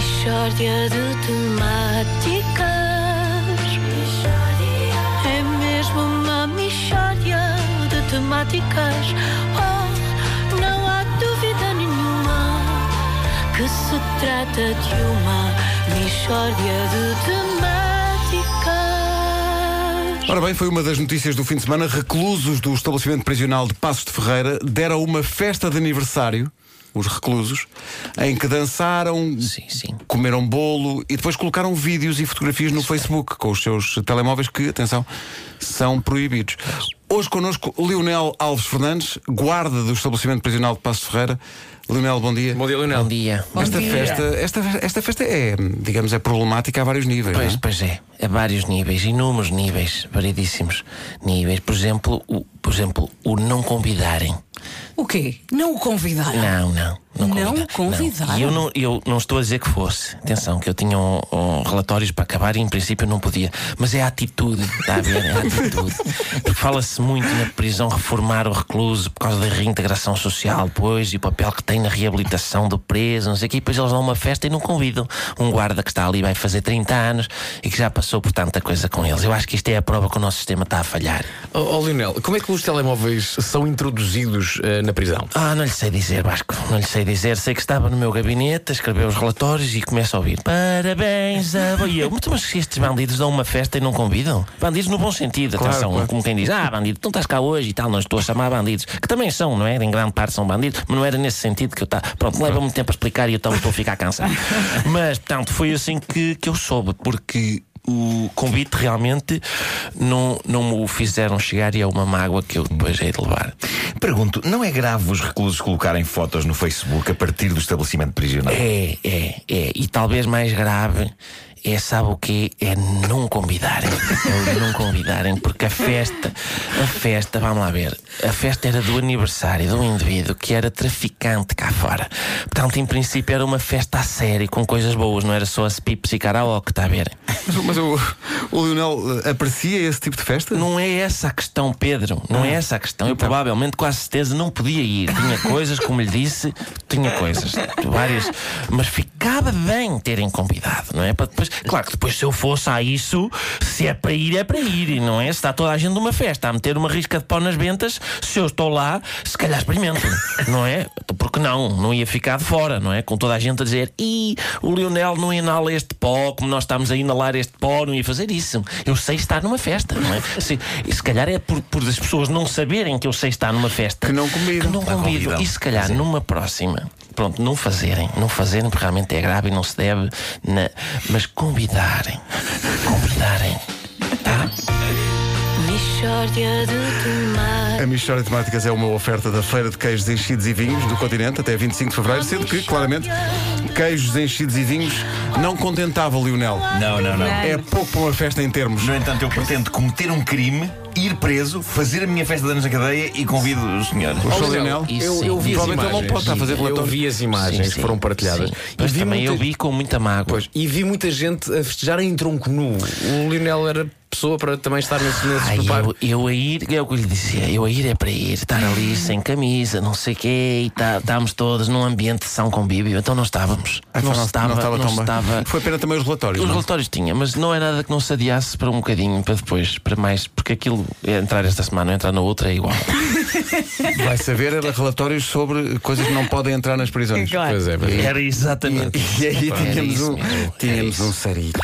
Mishória de temáticas. É mesmo uma mishória de temáticas. Oh, não há dúvida nenhuma que se trata de uma mishória de temáticas. Ora bem, foi uma das notícias do fim de semana. Reclusos do estabelecimento prisional de Passos de Ferreira deram uma festa de aniversário, os reclusos, em que dançaram, Sim, sim. comeram bolo e depois colocaram vídeos e fotografias no Facebook com os seus telemóveis que, atenção, são proibidos. Hoje connosco Leonel Alves Fernandes, guarda do estabelecimento prisional de Passos de Ferreira. Leonel, bom dia. Bom dia, Leonel. Bom dia. esta, Festa, esta, esta festa é, digamos, é problemática a vários níveis. Pois, não é? pois é, a vários níveis, inúmeros níveis, variedíssimos níveis. Por exemplo, o, por exemplo, o não convidarem. O quê? Não o convidaram? Não, não. Não, Não convida- convidaram? E eu não, eu não estou a dizer que fosse. Atenção, que eu tinha um, um relatórios para acabar e em princípio não podia. Mas é a atitude, está a ver? É a atitude. Porque fala-se muito na prisão reformar o recluso por causa da reintegração social, depois, e o papel que tem na reabilitação do preso, não sei o quê. E depois eles dão uma festa e não convidam. Um guarda que está ali vai fazer 30 anos e que já passou por tanta coisa com eles. Eu acho que isto é a prova que o nosso sistema está a falhar. Oh, oh, Leonel, como é que os telemóveis são introduzidos eh, na prisão? Ah, não lhe sei dizer, Vasco, não lhe sei dizer. Sei que estava no meu gabinete a escrever os relatórios e começo a ouvir Parabéns a... E eu, mas se estes bandidos dão uma festa e não convidam? Bandidos no bom sentido, Claro, atenção, claro. como quem diz Ah, bandido, tu não estás cá hoje e tal, não estou a chamar bandidos Que também são, não é? Em grande parte são bandidos Mas não era nesse sentido que eu estava Pronto, leva muito tempo a explicar e eu então estou a ficar cansado Mas, portanto, foi assim que, que eu soube Porque o convite realmente não, não me o fizeram chegar e é uma mágoa que eu depois hei de levar Pergunto, não é grave os reclusos colocarem fotos no Facebook a partir do estabelecimento prisional? É, é, é. E talvez mais grave é, sabe o quê? É não convidarem. É não convidarem, porque a festa, a festa, vamos lá ver, a festa era do aniversário de um indivíduo que era traficante cá fora. Portanto, em princípio, era uma festa a sério, com coisas boas, não era só as pipes e karaoke, está a ver? Mas, mas o, o Leonel eh, aprecia esse tipo de festa? Não é essa a questão, Pedro. Não é essa a questão. Eu provavelmente, com a certeza, não podia ir. Tinha coisas, como lhe disse, tinha coisas. Várias. Mas ficava bem terem convidado, não é? Para depois. Claro que depois, se eu fosse a isso, se é para ir, é para ir. Não é? Se está toda a gente numa festa a meter uma risca de pau nas ventas, se eu estou lá, se calhar experimento. Não é? Porque não? Não ia ficar de fora, não é? Com toda a gente a dizer, e o Lionel não inala este pó, como nós estamos a inalar este pó, não ia fazer isso. Eu sei estar numa festa, não é? Se, e se calhar é por, por as pessoas não saberem que eu sei estar numa festa Que não convidam. que não convidam. convidam. E se calhar numa próxima, pronto, não fazerem, não fazerem porque realmente é grave e não se deve, na- mas convidarem, Mishória de temáticas. A Mistória de Temáticas é uma oferta da Feira de Queijos Enchidos e Vinhos do continente até 25 de Fevereiro, sendo que, claramente, queijos enchidos e vinhos não contentava o Lionel. Não, não, não. É pouco para uma festa em termos. No entanto, eu pretendo cometer um crime, ir preso, fazer a minha festa de anos na cadeia e convido os senhores. O Sr. Leonel, Lionel? Eu, eu vi as Provavelmente ele imagens. não pode estar a fazer Eu vi as imagens Sim, que foram partilhadas. sim. E Mas vi também muita- eu vi com muita mágoa. Pois, e vi muita gente a festejar em tronco nu. O Lionel era pessoa para também estar nesse, nesse Ai, preparo. eu, eu a ir, é o que eu lhe dizia, eu a ir é para ir, estar ali sem camisa, não sei o quê, e tá, estávamos todos num ambiente de são convívio, então não estávamos. Ah, não, não, estava, não estava não tão bem. estava- Foi pena também os relatórios. Os não? relatórios tinha, mas não é nada que não se adiasse para um bocadinho, para depois, para mais, porque aquilo é entrar esta semana, entrar na outra é igual. Vai saber, era relatórios sobre coisas que não podem entrar nas prisões. Claro. Pois é, pois é. Era exatamente. E aí Era tínhamos isso um, tínhamos um sarito.